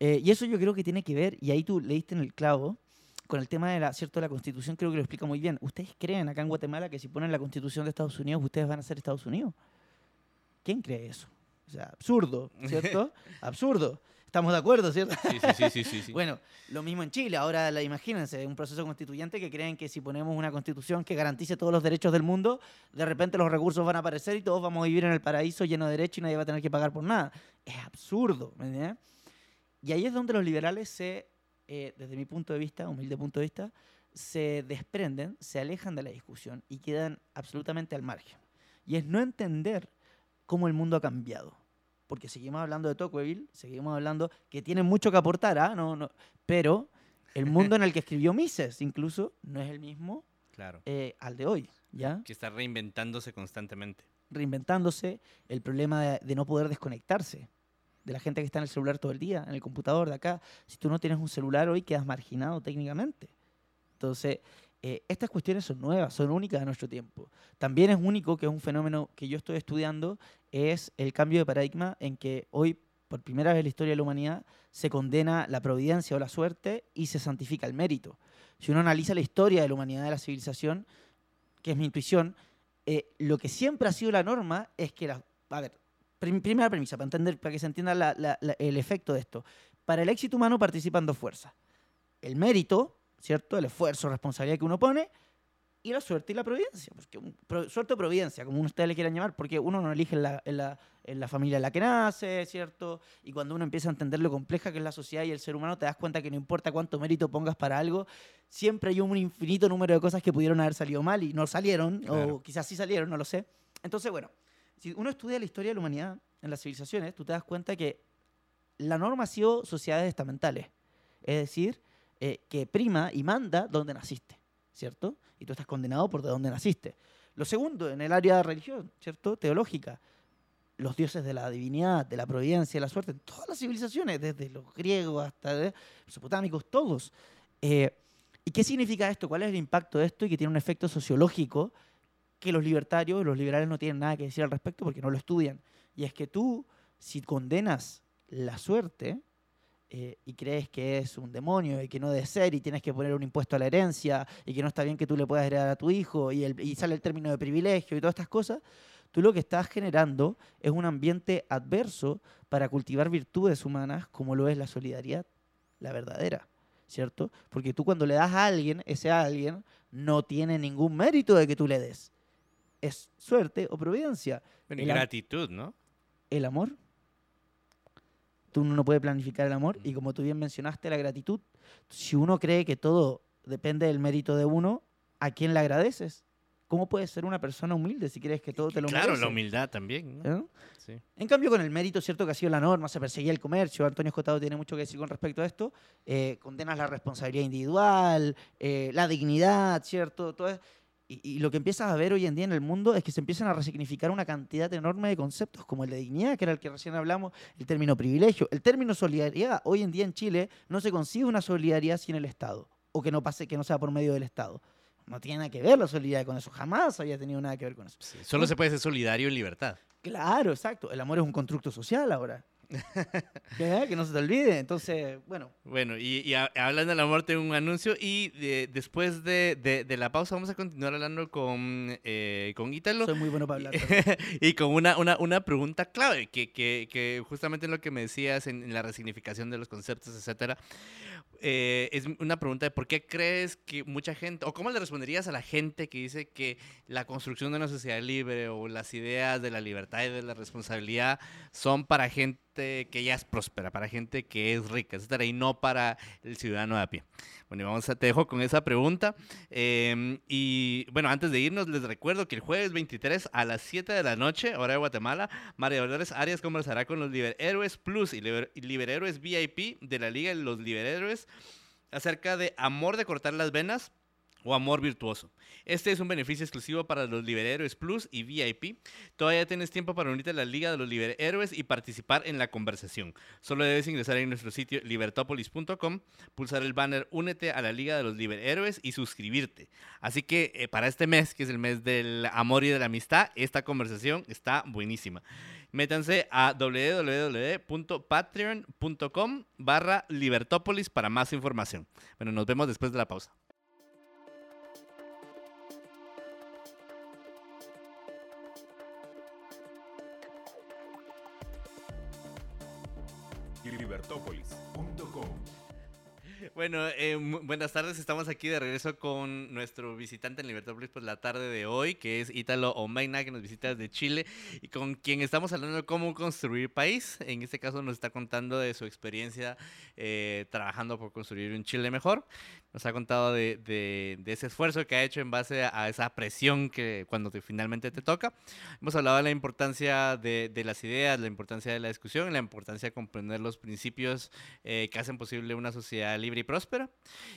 Eh, y eso yo creo que tiene que ver, y ahí tú leíste en el clavo, con el tema de la, ¿cierto? la constitución, creo que lo explica muy bien. ¿Ustedes creen acá en Guatemala que si ponen la constitución de Estados Unidos, ustedes van a ser Estados Unidos? ¿Quién cree eso? O sea, absurdo, ¿cierto? absurdo. Estamos de acuerdo, ¿cierto? Sí, sí, sí, sí, bueno, lo mismo en Chile. Ahora, la, imagínense, un proceso constituyente que creen que si ponemos una constitución que garantice todos los derechos del mundo, de repente los recursos van a aparecer y todos vamos a vivir en el paraíso lleno de derechos y nadie va a tener que pagar por nada. Es absurdo, ¿me Y ahí es donde los liberales se, eh, desde mi punto de vista, humilde punto de vista, se desprenden, se alejan de la discusión y quedan absolutamente al margen. Y es no entender cómo el mundo ha cambiado. Porque seguimos hablando de Tocqueville, seguimos hablando que tiene mucho que aportar, ¿ah? no, no, pero el mundo en el que escribió Mises incluso no es el mismo claro. Eh, al de hoy. ¿ya? Que está reinventándose constantemente. Reinventándose, el problema de, no poder desconectarse de la gente que está en el celular todo el día, en el computador de acá. Si tú no tienes un celular hoy, quedas marginado técnicamente. Entonces, eh, estas cuestiones son nuevas, son únicas de nuestro tiempo. También es único, que es un fenómeno que yo estoy estudiando, es el cambio de paradigma en que hoy, por primera vez en la historia de la humanidad, se condena la providencia o la suerte y se santifica el mérito. Si uno analiza la historia de la humanidad, de la civilización, que es mi intuición, eh, lo que siempre ha sido la norma es que la... A ver, primera premisa, para, entender, para que se entienda el efecto de esto. Para el éxito humano participan dos fuerzas. El mérito, ¿cierto? El esfuerzo, responsabilidad que uno pone y la suerte y la providencia. Porque, suerte o providencia, como ustedes le quieran llamar, porque uno no elige en la, en, la, familia en la que nace, ¿cierto? Y cuando uno empieza a entender lo compleja que es la sociedad y el ser humano, te das cuenta que no importa cuánto mérito pongas para algo, siempre hay un infinito número de cosas que pudieron haber salido mal y no salieron, o quizás sí salieron, no lo sé. Entonces, bueno, si uno estudia la historia de la humanidad en las civilizaciones, tú te das cuenta que la norma ha sido sociedades estamentales. Es decir, eh, que prima y manda donde naciste, ¿cierto? Y tú estás condenado por de donde naciste. Lo segundo, en el área de religión, ¿cierto? Teológica, los dioses de la divinidad, de la providencia, de la suerte, en todas las civilizaciones, desde los griegos hasta los mesopotámicos, todos. Eh, ¿Y qué significa esto? ¿Cuál es el impacto de esto? Y que tiene un efecto sociológico que los libertarios, los liberales no tienen nada que decir al respecto porque no lo estudian. Y es que tú, si condenas la suerte, eh, y crees que es un demonio y que no debe ser y tienes que poner un impuesto a la herencia y que no está bien que tú le puedas heredar a tu hijo y, y sale el término de privilegio y todas estas cosas, tú lo que estás generando es un ambiente adverso para cultivar virtudes humanas como lo es la solidaridad, la verdadera, ¿cierto? Porque tú cuando le das a alguien, ese alguien no tiene ningún mérito de que tú le des. Es suerte o providencia. y gratitud, ¿no? El amor tú no puede planificar el amor y como tú bien mencionaste, la gratitud. Si uno cree que todo depende del mérito de uno, ¿a quién le agradeces? ¿Cómo puedes ser una persona humilde si crees que todo te lo merece? Claro, la humildad también. ¿no? ¿Eh? En cambio, con el mérito, cierto que ha sido la norma, se perseguía el comercio. Antonio Escotado tiene mucho que decir con respecto a esto. Eh, condenas la responsabilidad individual, eh, la dignidad, ¿cierto? Todo y, lo que empiezas a ver hoy en día en el mundo es que se empiezan a resignificar una cantidad enorme de conceptos, como el de dignidad, que era el que recién hablamos, el término privilegio, el término solidaridad. Hoy en día en Chile no se consigue una solidaridad sin el Estado. o que no pase, que no sea por medio del Estado. No tiene nada que ver la solidaridad con eso, jamás había tenido nada que ver con eso. solo se puede ser solidario en libertad. Claro, exacto. El amor es un constructo social ahora. que no se te olvide. Entonces, bueno. Bueno, y, hablando del amor, tengo un anuncio. Y después de, la pausa, vamos a continuar hablando con, eh, con Ítalo. Soy muy bueno para hablar. y con una, una, una pregunta clave, que, que, que, justamente en lo que me decías en, la resignificación de los conceptos, etcétera. Eh, es una pregunta de por qué crees que mucha gente, o cómo le responderías a la gente que dice que la construcción de una sociedad libre o las ideas de la libertad y de la responsabilidad son para gente que ya es próspera, para gente que es rica, etcétera, y no para el ciudadano de a pie. Bueno, y vamos a, te dejo con esa pregunta. Em, y bueno, antes de irnos, les recuerdo que el jueves 23 a las 7 de la noche, hora de Guatemala, María Dolores Arias conversará con los Liberhéroes Plus y Liberhéroes VIP de la Liga de los Liberhéroes acerca de amor de cortar las venas o amor virtuoso. Este es un beneficio exclusivo para los Liberhéroes Plus y VIP. Todavía tienes tiempo para unirte a la Liga de los Liberhéroes y participar en la conversación. Solo debes ingresar en nuestro sitio libertopolis.com, pulsar el banner Únete a la Liga de los Liberhéroes y suscribirte. Así que eh, para este mes, que es el mes del amor y de la amistad, esta conversación está buenísima. Métanse a www.patreon.com barra Libertópolis para más información. Bueno, nos vemos después de la pausa. Bueno, eh, buenas tardes. Estamos aquí de regreso con nuestro visitante en Libertópolis por la tarde de hoy, que es Ítalo Omeina, que nos visita desde Chile y con quien estamos hablando de cómo construir país. En este caso nos está contando de su experiencia eh, trabajando por construir un Chile mejor nos ha contado de, de, ese esfuerzo que ha hecho en base a, esa presión que cuando finalmente te toca. Hemos hablado de la importancia de, de, las ideas, la importancia de la discusión, la importancia de comprender los principios eh, que hacen posible una sociedad libre y próspera.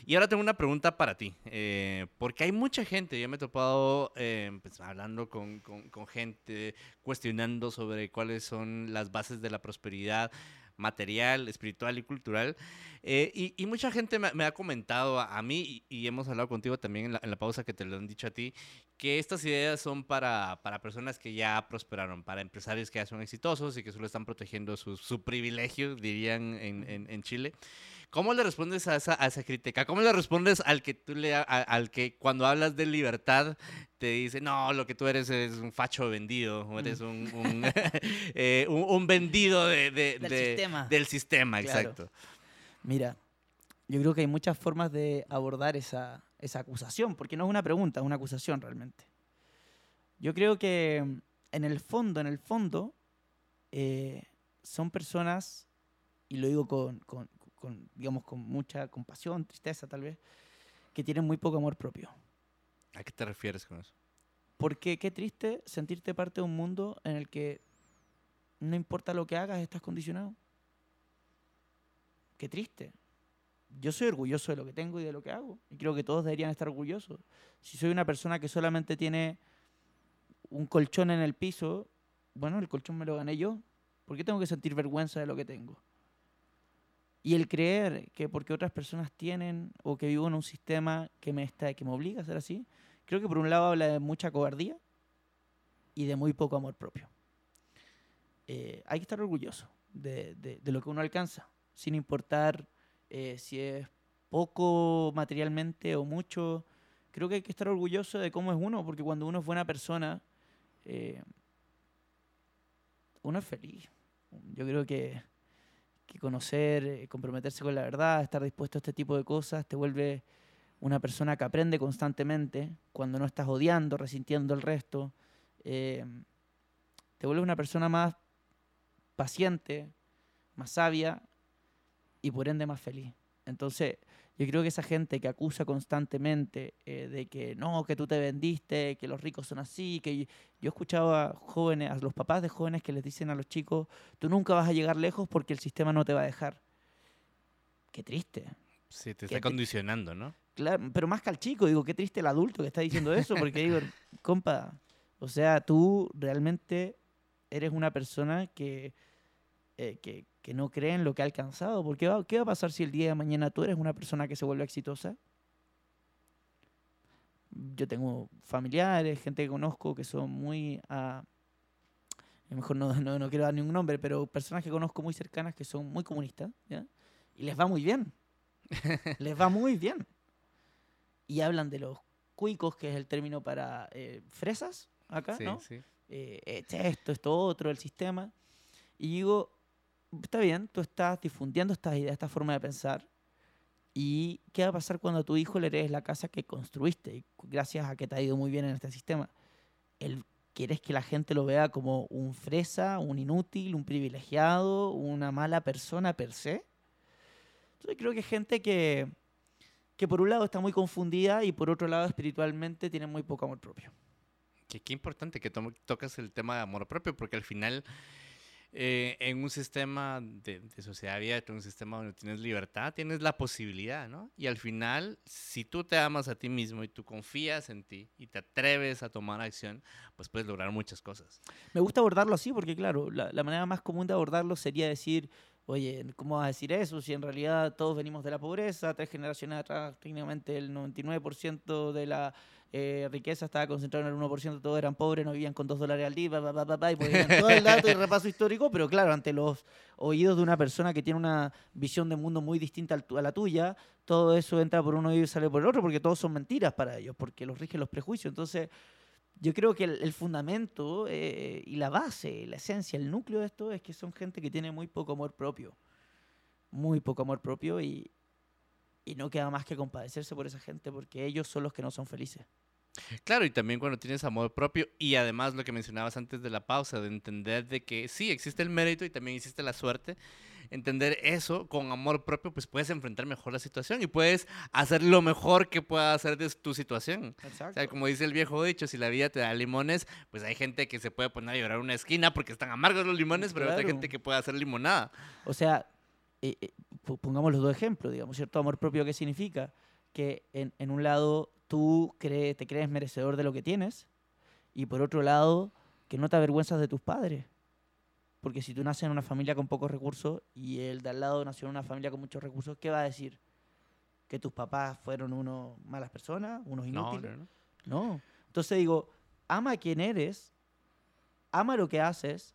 Y ahora tengo una pregunta para ti, eh, porque hay mucha gente, yo me he topado eh, pues, hablando con, con, con gente, cuestionando sobre cuáles son las bases de la prosperidad material, espiritual y cultural. Eh, y, mucha gente me, ha comentado a, mí, y, hemos hablado contigo también en la, pausa que te lo han dicho a ti, que estas ideas son para, para personas que ya prosperaron, para empresarios que ya son exitosos y que solo están protegiendo su, su privilegio, dirían en, en Chile. ¿Cómo le respondes a esa, a esa crítica? ¿Cómo le respondes al que tú le, al que cuando hablas de libertad te dice, no, lo que tú eres es un facho vendido, o eres un, un, eh, vendido de, del, sistema. del sistema. exacto. Mira, yo creo que hay muchas formas de abordar esa, esa acusación, porque no es una pregunta, es una acusación realmente. Yo creo que en el fondo, en el fondo, eh, son personas, y lo digo con, con, digamos, con mucha compasión, tristeza tal vez, que tienen muy poco amor propio. ¿A qué te refieres con eso? Porque qué triste sentirte parte de un mundo en el que no importa lo que hagas, estás condicionado. Qué triste. Yo soy orgulloso de lo que tengo y de lo que hago. Y creo que todos deberían estar orgullosos. Si soy una persona que solamente tiene un colchón en el piso, bueno, el colchón me lo gané yo. ¿Por qué tengo que sentir vergüenza de lo que tengo? Y el creer que porque otras personas tienen o que vivo en un sistema que me, está, que me obliga a ser así, creo que por un lado habla de mucha cobardía y de muy poco amor propio. Eh, hay que estar orgulloso de, de, lo que uno alcanza, sin importar eh, si es poco materialmente o mucho. Creo que hay que estar orgulloso de cómo es uno, porque cuando uno es buena persona, eh, uno es feliz. Yo creo que que conocer, eh, comprometerse con la verdad, estar dispuesto a este tipo de cosas, te vuelve una persona que aprende constantemente cuando no estás odiando, resintiendo el resto. Eh, te vuelve una persona más paciente, más sabia y por ende más feliz. Entonces, yo creo que esa gente que acusa constantemente eh, de que no, que tú te vendiste, que los ricos son así, que yo, he escuchado a jóvenes, a los papás de jóvenes que les dicen a los chicos, tú nunca vas a llegar lejos porque el sistema no te va a dejar. Qué triste. Sí, te está condicionando, ¿no? Claro, pero más que al chico, digo, qué triste el adulto que está diciendo eso, porque digo, compa, o sea, tú realmente eres una persona que, eh, que, que no cree en lo que ha alcanzado. Porque ¿qué va a pasar si el día de mañana tú eres una persona que se vuelve exitosa? yo tengo familiares, gente que conozco que son muy... a mejor no, no, no, quiero dar ningún nombre, pero personas que conozco muy cercanas que son muy comunistas, ¿ya? Y les va muy bien. les va muy bien. Y hablan de los cuicos, que es el término para eh, fresas, acá, ¿no? Sí. Eh, esto, esto, otro, el sistema. Y digo, está bien, tú estás difundiendo estas ideas, esta forma de pensar. ¿Y qué va a pasar cuando a tu hijo le heredes la casa que construiste? Gracias a que te ha ido muy bien en este sistema. El, ¿Quieres que la gente lo vea como un fresa, un inútil, un privilegiado, una mala persona per se? Entonces creo que gente que, que por un lado está muy confundida y por otro lado espiritualmente tiene muy poco amor propio. Qué, qué importante que to tocas el tema de amor propio, porque al final eh, en un sistema de, de, sociedad abierta, un sistema donde tienes libertad, tienes la posibilidad, ¿no? Y al final, si tú te amas a ti mismo y tú confías en ti y te atreves a tomar acción, pues puedes lograr muchas cosas. Me gusta abordarlo así porque, claro, la, la manera más común de abordarlo sería decir, oye, ¿cómo vas a decir eso? Si en realidad todos venimos de la pobreza, tres generaciones atrás, técnicamente el 99% de la eh, riqueza estaba concentrada en el 1%, todos eran pobres, no vivían con dos dólares al día, bla, bla, bla, y ponían todo el dato y repaso histórico, pero claro, ante los oídos de una persona que tiene una visión de mundo muy distinta a la tuya, todo eso entra por un oído y sale por el otro, porque todos son mentiras para ellos, porque los rigen los prejuicios. Entonces, yo creo que el, el fundamento eh, y la base, la esencia, el núcleo de esto es que son gente que tiene muy poco amor propio. Muy poco amor propio y, y no queda más que compadecerse por esa gente porque ellos son los que no son felices. Claro, y también cuando tienes amor propio y además lo que mencionabas antes de la pausa, de entender de que sí, existe el mérito y también existe la suerte, entender eso con amor propio, pues puedes enfrentar mejor la situación y puedes hacer lo mejor que pueda hacer de tu situación. Exacto. O sea, como dice el viejo dicho, si la vida te da limones, pues hay gente que se puede poner a llorar en una esquina porque están amargos los limones, pero Claro. hay otra gente que puede hacer limonada. O sea, eh, eh, po- pongamos los dos ejemplos, digamos, ¿cierto? Amor propio, ¿qué significa? Que en, en un lado tú cree- te crees merecedor de lo que tienes y por otro lado que no te avergüenzas de tus padres. Porque si tú naces en una familia con pocos recursos y el de al lado nació en una familia con muchos recursos, ¿qué va a decir? ¿Que tus papás fueron unos malas personas, unos No, inútiles? no, no. No. Entonces digo, ama a quien eres, ama lo que haces,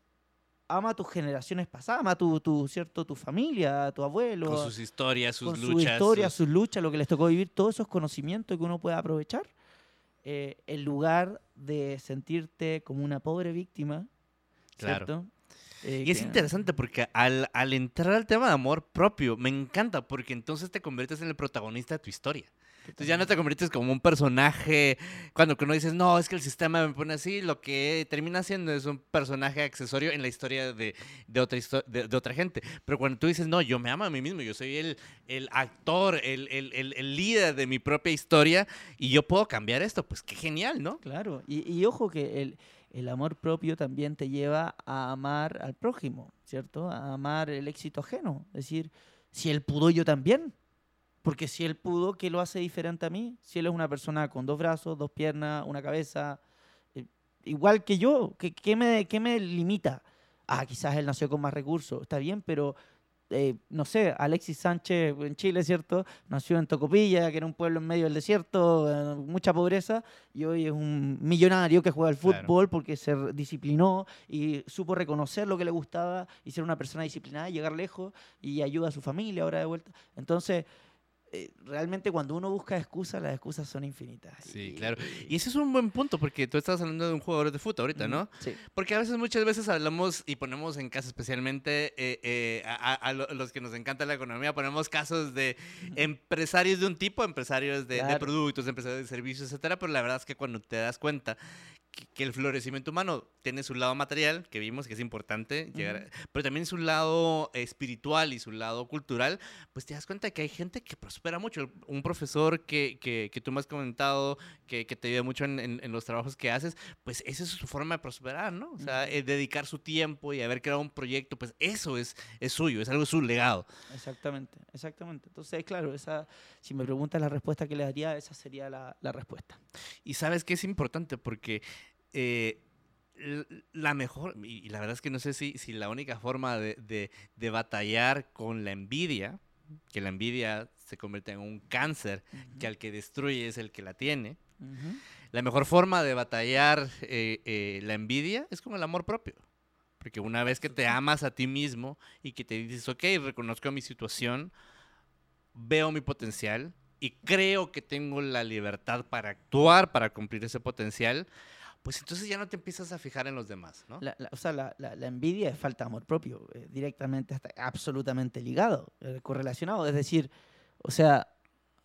ama a tus generaciones pasadas, ama a tu, tu, ¿cierto? tu familia, a tu abuelo, Con sus historias, sus con su luchas. historia, sus- sus luchas, lo que les tocó vivir, todos esos conocimientos que uno puede aprovechar, eh, en lugar de sentirte como una pobre víctima, Claro. ¿cierto? Eh, Y es que- interesante porque al, al entrar al tema de amor propio, me encanta porque entonces te conviertes en el protagonista de tu historia. Entonces ya no te conviertes como un personaje, cuando uno dices, no, es que el sistema me pone así, lo que termina siendo es un personaje accesorio en la historia de, de otra, de, otra gente. Pero cuando tú dices, no, yo me amo a mí mismo, yo soy el, el actor, el, el, el, el líder de mi propia historia y yo puedo cambiar esto, pues qué genial, ¿no? Claro, y, y ojo que el, el amor propio también te lleva a amar al prójimo, ¿cierto? A amar el éxito ajeno. Es decir, si él pudo, yo también. Porque si él pudo, ¿qué lo hace diferente a mí? Si él es una persona con dos brazos, dos piernas, una cabeza, eh, igual que yo, ¿qué, qué me, qué me limita? Ah, quizás él nació con más recursos, está bien, pero eh, no sé, Alexis Sánchez en Chile, ¿cierto? Nació en Tocopilla, que era un pueblo en medio del desierto, eh, mucha pobreza, y hoy es un millonario que juega al Claro. fútbol porque se disciplinó y supo reconocer lo que le gustaba y ser una persona disciplinada, y llegar lejos y ayuda a su familia ahora de vuelta. Entonces, eh, realmente cuando uno busca excusas, las excusas son infinitas. Sí, claro. Y ese es un buen punto porque tú estás hablando de un jugador de fútbol ahorita, ¿no? Sí. Porque a veces, muchas veces hablamos y ponemos en caso especialmente eh, eh, a, a- a lo- los que nos encanta la economía, ponemos casos de empresarios de un tipo, empresarios de, de productos, empresarios de servicios, etcétera, pero la verdad es que cuando te das cuenta que, que el florecimiento humano tiene su lado material, que vimos que es importante, llegar a- pero también su lado espiritual y su lado cultural, pues te das cuenta que hay gente que prospera mucho. Un profesor que, que, que tú me has comentado, que, que te ayuda mucho en, en- en los trabajos que haces, pues esa es su forma de prosperar, ¿no? O sea, eh, dedicar su tiempo y haber creado un proyecto, pues eso es, es suyo, es algo, es su legado. Exactamente, exactamente. Entonces, claro, esa, si me preguntas la respuesta que le daría, esa sería la, la respuesta. Y sabes que es importante porque eh, la mejor, y la verdad es que no sé si, si la única forma de, de- de batallar con la envidia, que la envidia se convierte en un cáncer, que al que destruye es el que la tiene. La mejor forma de batallar eh, eh, la envidia es con el amor propio. Porque una vez que te amas a ti mismo y que te dices, ok, reconozco mi situación, veo mi potencial y creo que tengo la libertad para actuar, para cumplir ese potencial, pues entonces ya no te empiezas a fijar en los demás, ¿no? o sea, la, envidia es falta de amor propio, eh, directamente, está absolutamente ligado, eh, correlacionado. Es decir, o sea,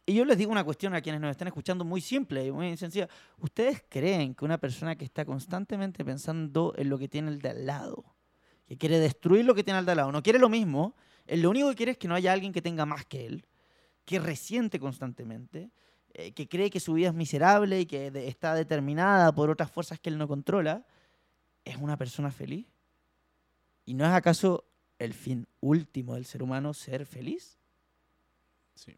y yo les digo una cuestión a quienes nos están escuchando muy simple y muy sencilla. ¿Ustedes creen que una persona que está constantemente pensando en lo que tiene el de al lado, que quiere destruir lo que tiene el de al lado, no quiere lo mismo, él lo único que quiere es que no haya alguien que tenga más que él, que resiente constantemente, eh, que cree que su vida es miserable y que está determinada por otras fuerzas que él no controla, es una persona feliz? ¿Y no es acaso el fin último del ser humano ser feliz? Sí.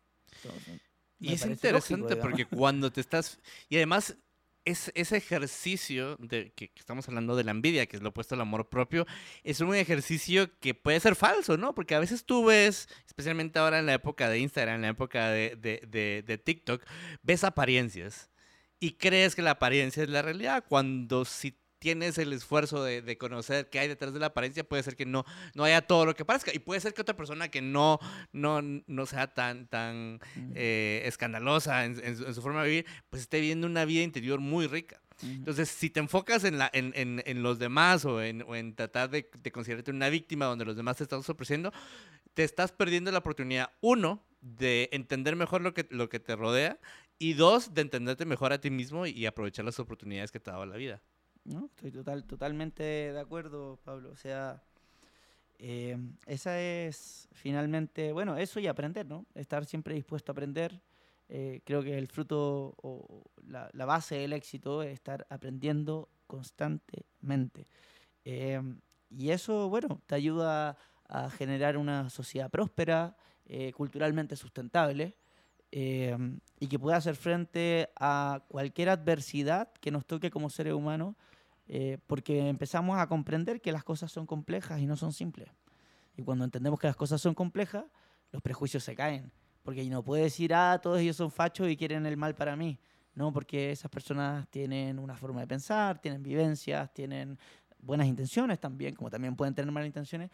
y es interesante porque cuando te estás... Y además es, ese ejercicio de que, estamos hablando de la envidia, que es lo opuesto al amor propio, es un ejercicio que puede ser falso, ¿no? Porque a veces tú ves, especialmente ahora en la época de Instagram, en la época de, de, de TikTok, ves apariencias y crees que la apariencia es la realidad, cuando si tienes el esfuerzo de, conocer qué hay detrás de la apariencia, puede ser que no, no haya todo lo que parezca. Y puede ser que otra persona que no, no, no sea tan, tan eh, escandalosa en, su, forma de vivir, pues esté viviendo una vida interior muy rica. Entonces, si te enfocas en, la, en, en, los demás o en, o en tratar de, de, considerarte una víctima donde los demás te están sorprendiendo, te estás perdiendo la oportunidad, uno, de entender mejor lo que, lo que te rodea y dos, de entenderte mejor a ti mismo y aprovechar las oportunidades que te ha dado la vida. No, estoy total, totalmente de acuerdo, Pablo. O sea, eh, esa es finalmente, bueno, eso y aprender, ¿no? Estar siempre dispuesto a aprender. Eh, creo que el fruto o la, base del éxito es estar aprendiendo constantemente. Eh, y eso, bueno, te ayuda a generar una sociedad próspera, culturalmente sustentable. y que pueda hacer frente a cualquier adversidad que nos toque como seres humanos eh, porque empezamos a comprender que las cosas son complejas y no son simples. Y cuando entendemos que las cosas son complejas, los prejuicios se caen. Porque no puede decir, ah, todos ellos son fachos y quieren el mal para mí. No, porque esas personas tienen una forma de pensar, tienen vivencias, tienen buenas intenciones también, como también pueden tener malas intenciones,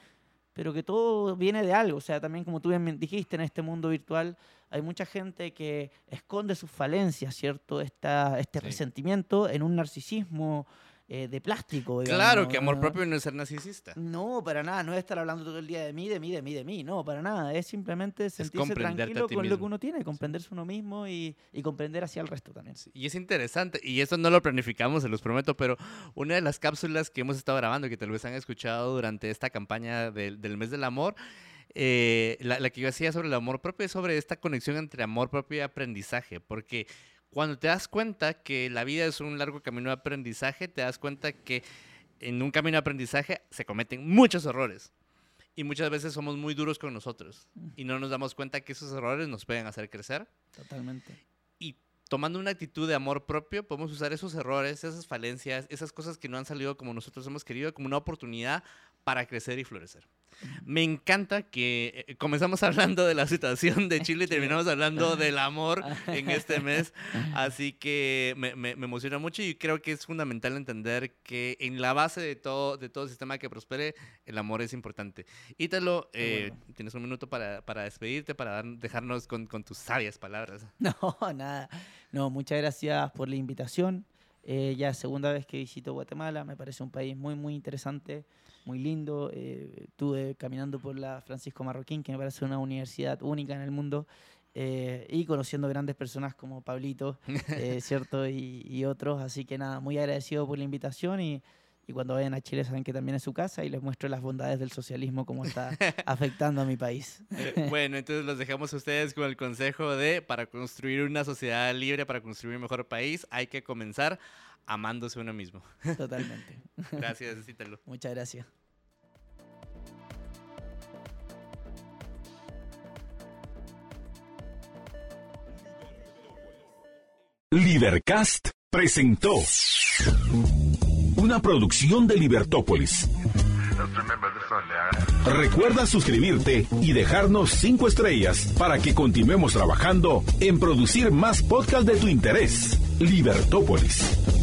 pero que todo viene de algo. O sea, también como tú bien dijiste, en este mundo virtual hay mucha gente que esconde sus falencias, ¿cierto? Esta, este resentimiento en un narcisismo eh, de plástico. claro, que amor propio no es ser narcisista. No, para nada, no es estar hablando todo el día de mí, de mí, de mí, de mí, no, para nada. Es simplemente sentirse tranquilo con lo que uno tiene, comprenderse uno mismo y, comprender hacia el resto también. y es interesante, y eso no lo planificamos, se los prometo, pero una de las cápsulas que hemos estado grabando, que tal vez han escuchado durante esta campaña del, mes del amor, eh, la, la, que yo hacía sobre el amor propio es sobre esta conexión entre amor propio y aprendizaje, porque cuando te das cuenta que la vida es un largo camino de aprendizaje, te das cuenta que en un camino de aprendizaje se cometen muchos errores. Y muchas veces somos muy duros con nosotros. Y no nos damos cuenta que esos errores nos pueden hacer crecer. Totalmente. Y tomando una actitud de amor propio, podemos usar esos errores, esas falencias, esas cosas que no han salido como nosotros hemos querido, como una oportunidad para crecer y florecer. Me encanta que eh, comenzamos hablando de la situación de Chile y terminamos hablando del amor en este mes. Así que me, me, emociona mucho y creo que es fundamental entender que en la base de todo, de todo sistema que prospere, el amor es importante. Ítalo, eh, tienes un minuto para, para despedirte, para dejarnos con, con, tus sabias palabras. No, nada. No, muchas gracias por la invitación. Eh, ya segunda vez que visito Guatemala, me parece un país muy, muy interesante muy lindo. Eh, estuve caminando por la Francisco Marroquín, que me parece una universidad única en el mundo, eh, y conociendo grandes personas como Pablito, eh, ¿cierto? Y, otros. Así que nada, muy agradecido por la invitación y, y, cuando vayan a Chile saben que también es su casa y les muestro las bondades del socialismo, cómo está afectando a mi país. bueno, entonces los dejamos a ustedes con el consejo de, para construir una sociedad libre, para construir un mejor país, hay que comenzar amándose uno mismo. Totalmente. Gracias, Cítalo. Muchas gracias. Libercast presentó una producción de Libertópolis. Recuerda suscribirte y dejarnos cinco estrellas para que continuemos trabajando en producir más podcasts de tu interés. Libertópolis.